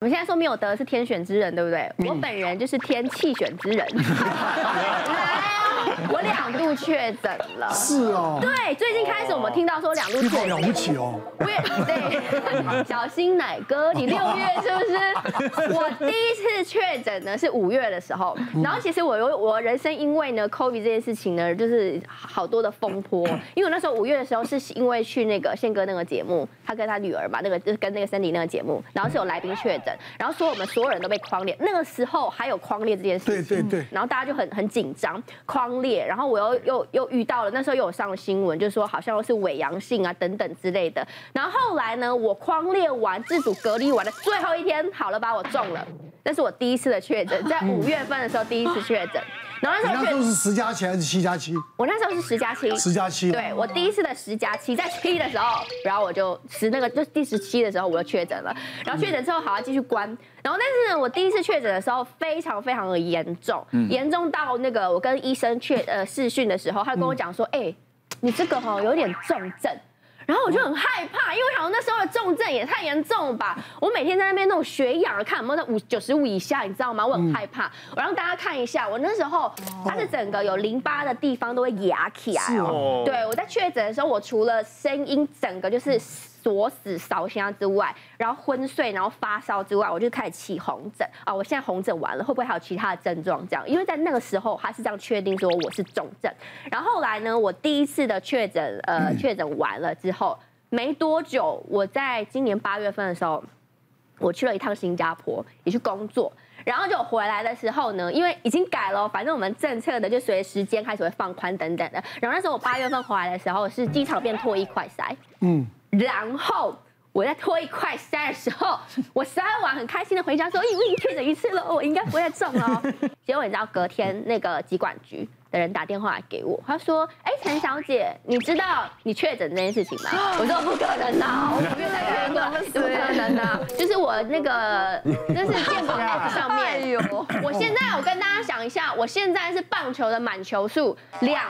我们现在说没有得是天选之人，对不对？我本人就是天气选之人。我两度确诊了，是哦。对，最近开始我们听到说两度确诊，好了不起哦。我也对，小心奶哥，你六月是不是？我第一次确诊呢是五月的时候，然后其实我有我人生因为呢 COVID 这件事情呢，就是好多的风波。因为我那时候五月的时候是因为去那个宪哥那个节目，他跟他女儿嘛，那个就是跟那个森迪那个节目，然后是有来宾确诊，然后说我们所有人都被框列，那个时候还有框列这件事情，对对对，然后大家就很很紧张，框列。然后我又又又遇到了，那时候又有上了新闻，就是说好像是伪阳性啊等等之类的。然后后来呢，我框列完自主隔离完的最后一天，好了吧，我中了，那是我第一次的确诊，在五月份的时候第一次确诊。然后那时候，那时候是十加七还是七加七？我那时候是十加七。十加七。对，我第一次的十加七，在七的时候，然后我就十那个就第十七的时候我就确诊了。然后确诊之后，好要继续关。然后但是呢，我第一次确诊的时候非常非常的严重，严重到那个我跟医生确呃视讯的时候，他就跟我讲说，哎，你这个哈有点重症。然后我就很害怕，因为好像那时候的重症也太严重了吧！我每天在那边那种血氧，看有没有在五九十五以下，你知道吗？我很害怕。我让大家看一下，我那时候它是整个有淋巴的地方都会压起来哦。对，我在确诊的时候，我除了声音整个就是。锁死烧香之外，然后昏睡，然后发烧之外，我就开始起红疹啊！我现在红疹完了，会不会还有其他的症状？这样，因为在那个时候他是这样确定说我是重症。然后后来呢，我第一次的确诊，呃，确诊完了之后没多久，我在今年八月份的时候，我去了一趟新加坡，也去工作。然后就回来的时候呢，因为已经改了，反正我们政策的就随着时间开始会放宽等等的。然后那时候我八月份回来的时候，是机场变唾液快筛，嗯。然后我在唾液快筛的时候，我塞完很开心的回家说：“咦，我已经确诊一次了，我应该不会再中了。”结果你知道，隔天那个疾管局的人打电话来给我，他说：“哎，陈小姐，你知道你确诊这件事情吗？” 我说：“不可能啊，我不愿再确诊，不可能啊，就是我那个就是健保 App 上面，我现在我跟大家讲一下，我现在是棒球的满球数两。”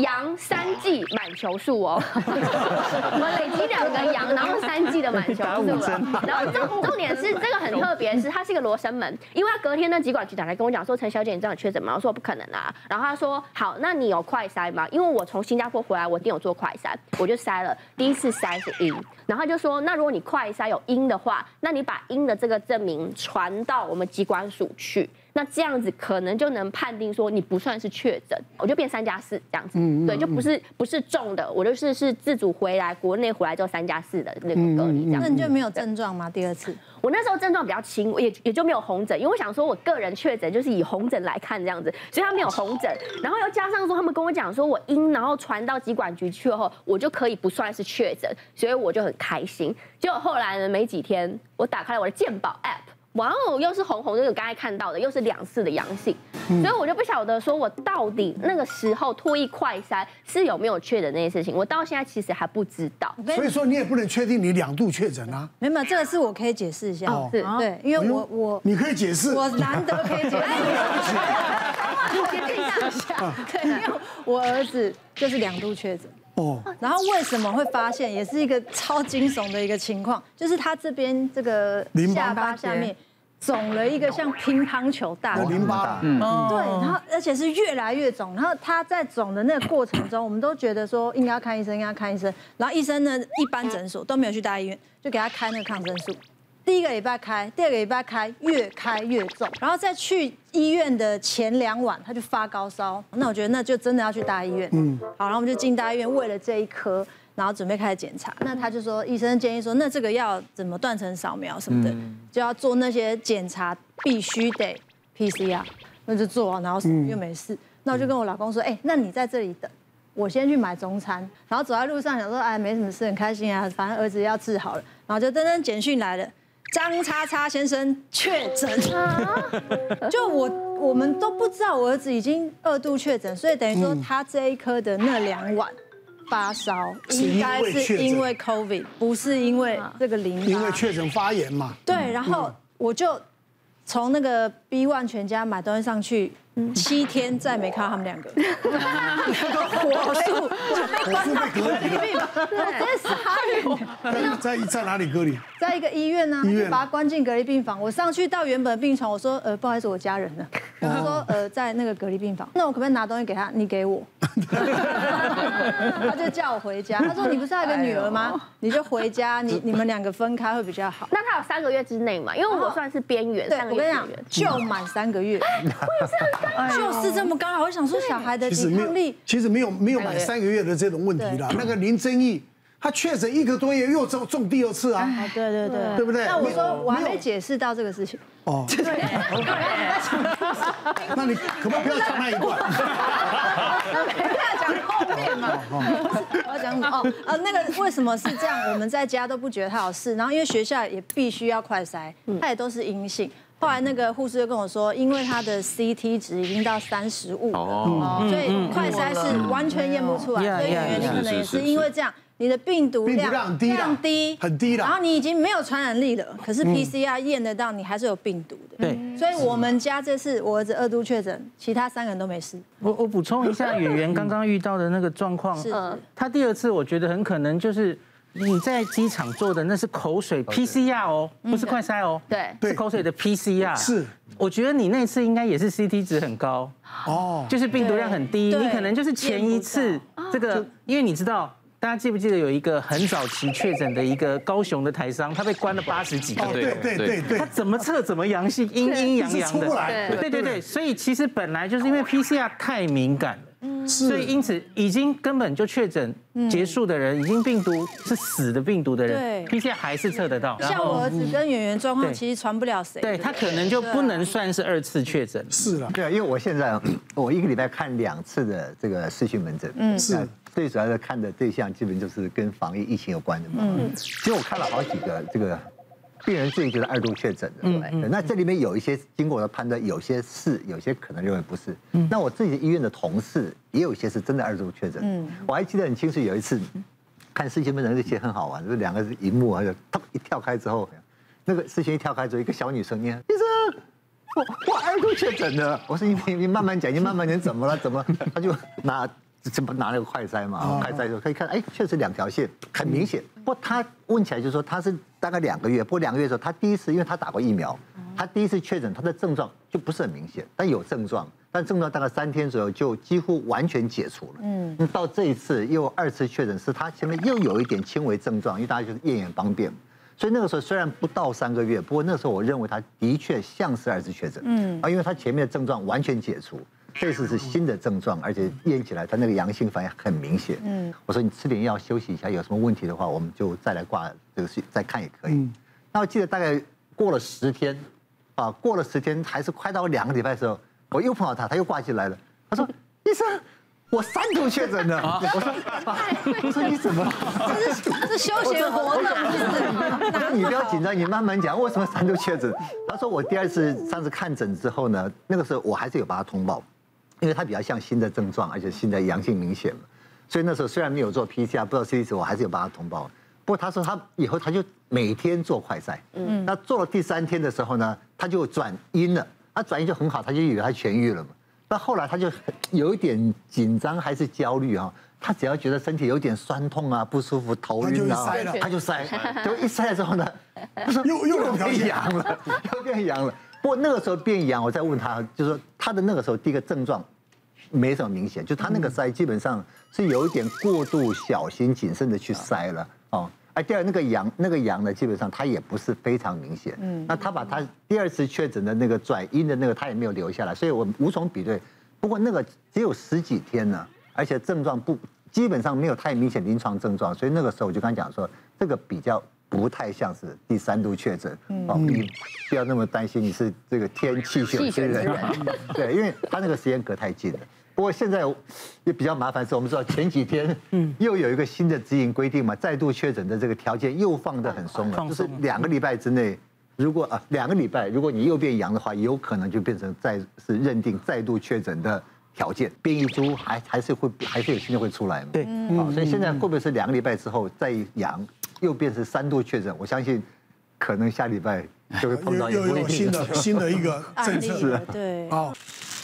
阳三季满球数哦，我们累积两个阳，然后三季的满球数了。然后重重点是这个很特别，是它是一个罗生门，因为他隔天的疾管局长来跟我讲说，陈小姐你这样确诊吗？我说不可能啊。然后他说好，那你有快筛吗？因为我从新加坡回来，我一定有做快筛，我就筛了，第一次筛是阴。然后他就说，那如果你快筛有阴的话，那你把阴的这个证明传到我们疾管署去。那这样子可能就能判定说你不算是确诊，我就变三加四这样子，对，就不是不是重的，我就是是自主回来国内回来之后三加四的那个隔离这样。那你就没有症状吗？第二次？我那时候症状比较轻，也也就没有红疹，因为我想说我个人确诊就是以红疹来看这样子，所以他没有红疹，然后又加上说他们跟我讲说我阴，然后传到疾管局去后，我就可以不算是确诊，所以我就很开心。结果后来呢，没几天我打开了我的健保 App。哇哦，又是红红，就是刚才看到的，又是两次的阳性，嗯、所以我就不晓得说，我到底那个时候脱一快筛是有没有确诊那些事情，我到现在其实还不知道。所以说你也不能确定你两度确诊啊？没有，这个是我可以解释一下，哦、是。对，因为我我你可以解释，我难得可以解释，一下，对，因为我儿子就是两度确诊。哦，然后为什么会发现，也是一个超惊悚的一个情况，就是他这边这个下巴下面肿了一个像乒乓球大的淋巴，嗯，对，然后而且是越来越肿，然后他在肿的那个过程中，我们都觉得说应该要看医生，应该要看医生，然后医生呢，一般诊所都没有去大医院，就给他开那个抗生素。第一个礼拜开，第二个礼拜开，越开越重，然后再去医院的前两晚，他就发高烧。那我觉得那就真的要去大医院。嗯，好，然后我们就进大医院，为了这一颗，然后准备开始检查。那他就说，医生建议说，那这个要怎么断层扫描什么的，就要做那些检查，必须得 PCR。那就做，然后又没事。那我就跟我老公说，哎，那你在这里等，我先去买中餐。然后走在路上想说，哎，没什么事，很开心啊，反正儿子要治好了。然后就噔噔简讯来了。张叉叉先生确诊，就我我们都不知道我儿子已经二度确诊，所以等于说他这一颗的那两晚发烧，应该是因为 COVID，不是因为这个淋巴，因为确诊发炎嘛。对，然后我就从那个 B One 全家买东西上去，七天再没看到他们两个，火速就被关到隔离病房，我真是傻眼。在在哪里隔离？在一个医院呢，医院把他关进隔离病房。我上去到原本的病床，我说呃不好意思，我家人呢？他说呃在那个隔离病房。那我可不可以拿东西给他？你给我。他就叫我回家。他说你不是还有个女儿吗？你就回家，你你们两个分开会比较好。那他有三个月之内嘛？因为我算是边缘。对，我跟你讲，就满三个月。就是这么刚好。我想说小孩的抵抗力，其实没有没有满三个月的这种问题了。那个林正义。他确诊一个多月又中中第二次啊！对对对，对不对？那我说我还没解释到这个事情哦。对，那你可不可以不要讲那一段？不要讲后面嘛。我要讲哦，呃，那个为什么是这样？我们在家都不觉得他有事，然后因为学校也必须要快筛，他也都是阴性。后来那个护士就跟我说，因为他的 CT 值已经到三十五了，所以快筛是完全验不出来。所以原因可能也是因为这样。你的病毒量量低，低，很低了。然后你已经没有传染力了，可是 PCR 验得到你还是有病毒的。对，所以我们家这次我儿子二度确诊，其他三个人都没事。我我补充一下，演员刚刚遇到的那个状况，是他第二次，我觉得很可能就是你在机场做的那是口水 PCR 哦，不是快筛哦，对，是口水的 PCR。是，我觉得你那次应该也是 CT 值很高。哦，就是病毒量很低，你可能就是前一次这个，因为你知道。大家记不记得有一个很早期确诊的一个高雄的台商，他被关了八十几个，对对对对，他怎么测怎么阳性，阴阴阳阳的，对对对，所以其实本来就是因为 PCR 太敏感了，所以因此已经根本就确诊结束的人，已经病毒是死的病毒的人，PCR 还是测得到。像我儿子跟圆圆状况，其实传不了谁，对他可能就不能算是二次确诊。是了，对啊，因为我现在 我一个礼拜看两次的这个视讯门诊，嗯，是。最主要的看的对象，基本就是跟防疫疫情有关的嘛。嗯，其实我看了好几个这个病人，自己觉得二度确诊的。嗯嗯。那这里面有一些经过我的判断，有些是，有些可能认为不是。嗯。那我自己的医院的同事也有一些是真的二度确诊。嗯。我还记得很清楚，有一次看视讯门诊，那些很好玩，就是两个荧幕，还有啪一跳开之后，那个视讯一跳开之后，一个小女生，你看医生，我我二度确诊了。我说你你你慢慢讲，你慢慢讲，怎么了？怎么？他就拿。这不拿那个快塞嘛？快塞就可以看，哎，确实两条线很明显。不过他问起来就是说，他是大概两个月，不过两个月的时候，他第一次因为他打过疫苗，他第一次确诊，他的症状就不是很明显，但有症状，但症状大概三天左右就几乎完全解除了。嗯，到这一次又二次确诊，是他前面又有一点轻微症状，因为大家就是验眼方便，所以那个时候虽然不到三个月，不过那时候我认为他的确像是二次确诊。嗯，啊，因为他前面的症状完全解除。这次是新的症状，而且验起来他那个阳性反应很明显。嗯，我说你吃点药休息一下，有什么问题的话，我们就再来挂这个去再看也可以。那我记得大概过了十天，啊，过了十天还是快到两个礼拜的时候，我又碰到他，他又挂进来了。他说：“医生，我三度确诊了。”我说：“ 我说你怎么？这是这是休闲活动，我说你不要紧张，你慢慢讲，为什么三度确诊？”他说：“我第二次上次看诊之后呢，那个时候我还是有把他通报。”因为他比较像新的症状，而且新的阳性明显嘛，所以那时候虽然没有做 PCR，不知道 C T 值，我还是有帮他通报。不过他说他以后他就每天做快筛，嗯，那做了第三天的时候呢，他就转阴了，他转阴就很好，他就以为他痊愈了嘛。那后来他就有一点紧张还是焦虑啊，他只要觉得身体有点酸痛啊、不舒服、头晕啊，他就筛，就一筛之后呢，他说又又变阳了，又变阳了。不过那个时候变阳，我再问他，就是说他的那个时候第一个症状没什么明显，就他那个筛基本上是有一点过度小心谨慎的去塞了哦。哎，第二那个阳那个阳呢，基本上他也不是非常明显。嗯，那他把他第二次确诊的那个转阴的那个他也没有留下来，所以我无从比对。不过那个只有十几天呢，而且症状不基本上没有太明显临床症状，所以那个时候我就跟他讲说，这个比较。不太像是第三度确诊，哦，你不要那么担心，你是这个天气选之人，对，因为他那个时间隔太近了。不过现在也比较麻烦，是我们知道前几天，嗯，又有一个新的指引规定嘛，再度确诊的这个条件又放得很松了，就是两个礼拜之内，如果啊两个礼拜，如果你又变阳的话，有可能就变成再是认定再度确诊的条件，变异株还还是会还是有新的会出来嘛，对，好，所以现在会不会是两个礼拜之后再阳？又变成三度确诊，我相信可能下礼拜就会碰到又有新的 新的一个政策，对，啊。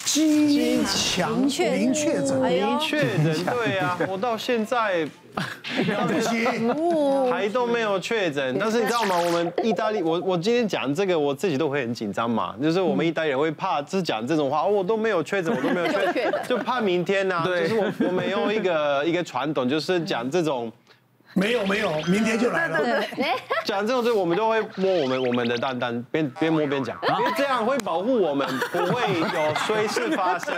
基因强明确诊，明确诊，对啊，我到现在不行，还都没有确诊。但是你知道吗？我们意大利，我我今天讲这个，我自己都会很紧张嘛。就是我们意大利人会怕，就是讲这种话，我都没有确诊，我都没有确诊，就怕明天呢。对，就是我我们有一个一个传统，就是讲这种。没有没有，明天就来了。讲这种事，我们都会摸我们我们的蛋蛋，边边摸边讲，因为这样会保护我们 不会有衰事发生。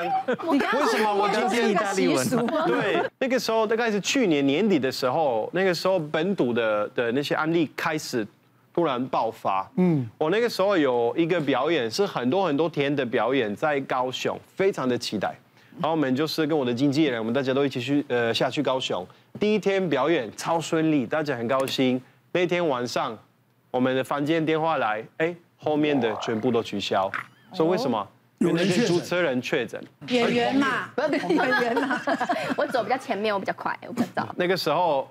为什么我今天意大利文？对，那个时候大概是去年年底的时候，那个时候本土的的那些案例开始突然爆发。嗯，我那个时候有一个表演是很多很多天的表演，在高雄，非常的期待。然后我们就是跟我的经纪人，我们大家都一起去呃下去高雄。第一天表演超顺利，大家很高兴。那天晚上，我们的房间电话来，哎，后面的全部都取消。说为什么？有那些主持人确诊。演员嘛，演员嘛。我走比较前面，我比较快，我不知道。那个时候，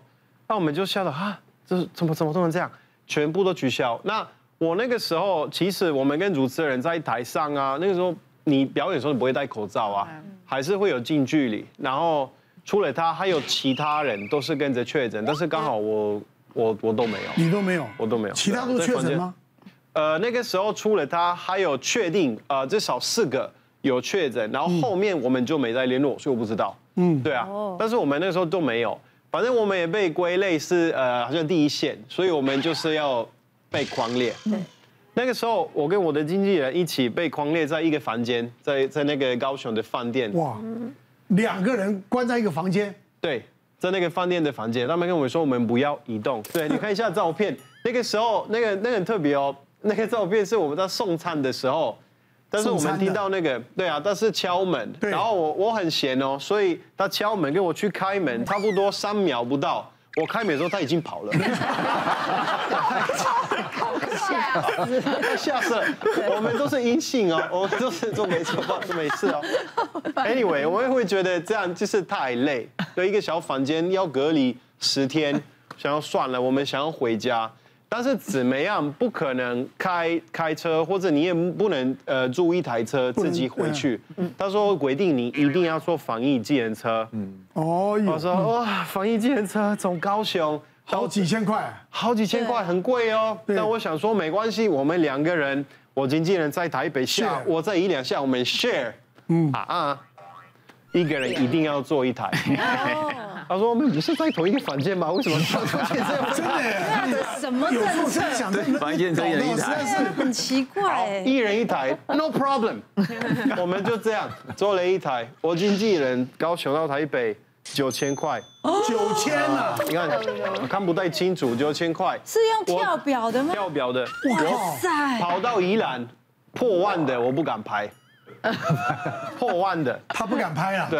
那我们就笑了啊，这是怎么怎么怎么这样？全部都取消。那我那个时候，其实我们跟主持人在台上啊，那个时候你表演的时候你不会戴口罩啊，还是会有近距离，然后。除了他，还有其他人都是跟着确诊，但是刚好我我我都没有，你都没有，我都没有，其他都确诊吗？呃，那个时候除了他，还有确定呃至少四个有确诊，然后后面我们就没再联络，所以我不知道。嗯，对啊，但是我们那个时候都没有，反正我们也被归类是呃好像第一线，所以我们就是要被狂列。对，那个时候我跟我的经纪人一起被狂列在一个房间，在在那个高雄的饭店。哇。两个人关在一个房间，对，在那个饭店的房间，他们跟我们说我们不要移动。对，你看一下照片，那个时候那个那个很特别哦，那个照片是我们在送餐的时候，但是我们听到那个，对啊，但是敲门，然后我我很闲哦，所以他敲门跟我去开门，差不多三秒不到，我开美的时候他已经跑了。吓死！我们都是阴性哦，我们都是都没错，都没事哦。Anyway，我也会觉得这样就是太累，有一个小房间要隔离十天，想要算了，我们想要回家，但是怎么样不可能开开车，或者你也不能呃租一台车自己回去。他说规定你一定要坐防疫计程车。嗯，哦，我说哇，防疫计程车从高雄。好几千块，好几千块，很贵哦。但我想说，没关系，我们两个人，我经纪人在台北下，我在宜良下，我们 share。嗯啊啊，一个人一定要坐一台。他说：“我们不是在同一个房间吗？为什么出现这样？真的？什么政策？对，房间只有一台，很奇怪。一人一台，no problem。我们就这样做了一台。我经纪人高雄到台北。”九千块，九千啊！你看，我看不太清楚，九千块是用跳表的吗？跳表的，哇塞！跑到宜兰，破万的我不敢拍，破万的他不敢拍啊，对，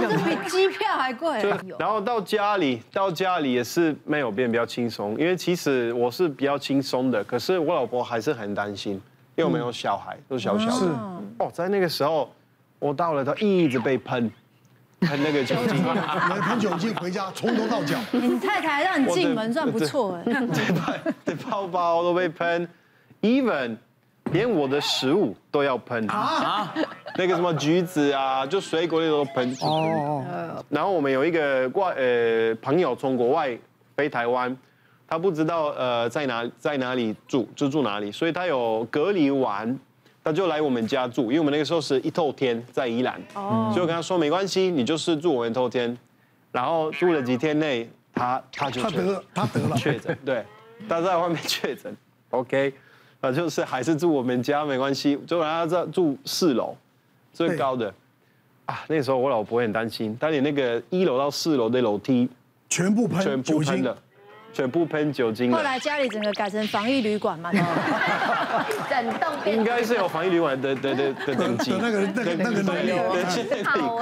这比机票还贵。然后到家里，到家里也是没有变比较轻松，因为其实我是比较轻松的，可是我老婆还是很担心，因为我没有小孩，都小小的。是哦，在那个时候，我到了，他一直被喷。喷那个酒精，喷酒精回家，从头到脚。你太太让你进门算不错哎。对，对，包包都被喷，even 连我的食物都要喷啊。那个什么橘子啊，就水果那都喷。哦。然后我们有一个外呃朋友从国外飞台湾，他不知道呃在哪在哪里住就住哪里，所以他有隔离完。他就来我们家住，因为我们那个时候是一透天在宜兰，所以我跟他说没关系，你就是住我们一透天。然后住了几天内，他他就他得，他得了确诊，对，他在外面确诊，OK，啊就是还是住我们家没关系，就让他在住四楼最高的，啊那个时候我老婆很担心，他连那个一楼到四楼的楼梯全部喷，全部喷了。全部喷酒精。后来家里整个改成防疫旅馆嘛，整栋应该是有防疫旅馆的的的的等级。那个那个那个能力，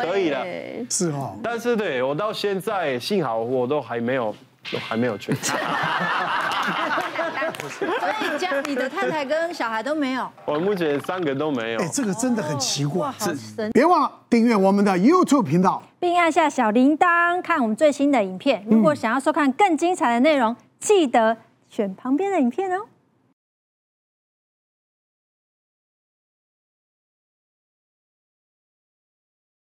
可以了，是哈。但是对我到现在幸好我都还没有，都还没有 所以家你的太太跟小孩都没有。我目前三个都没有。哎，这个真的很奇怪。好神。别忘了订阅我们的 YouTube 频道，并按下小铃铛看我们最新的影片。如果想要收看更精彩的内容，记得选旁边的影片哦。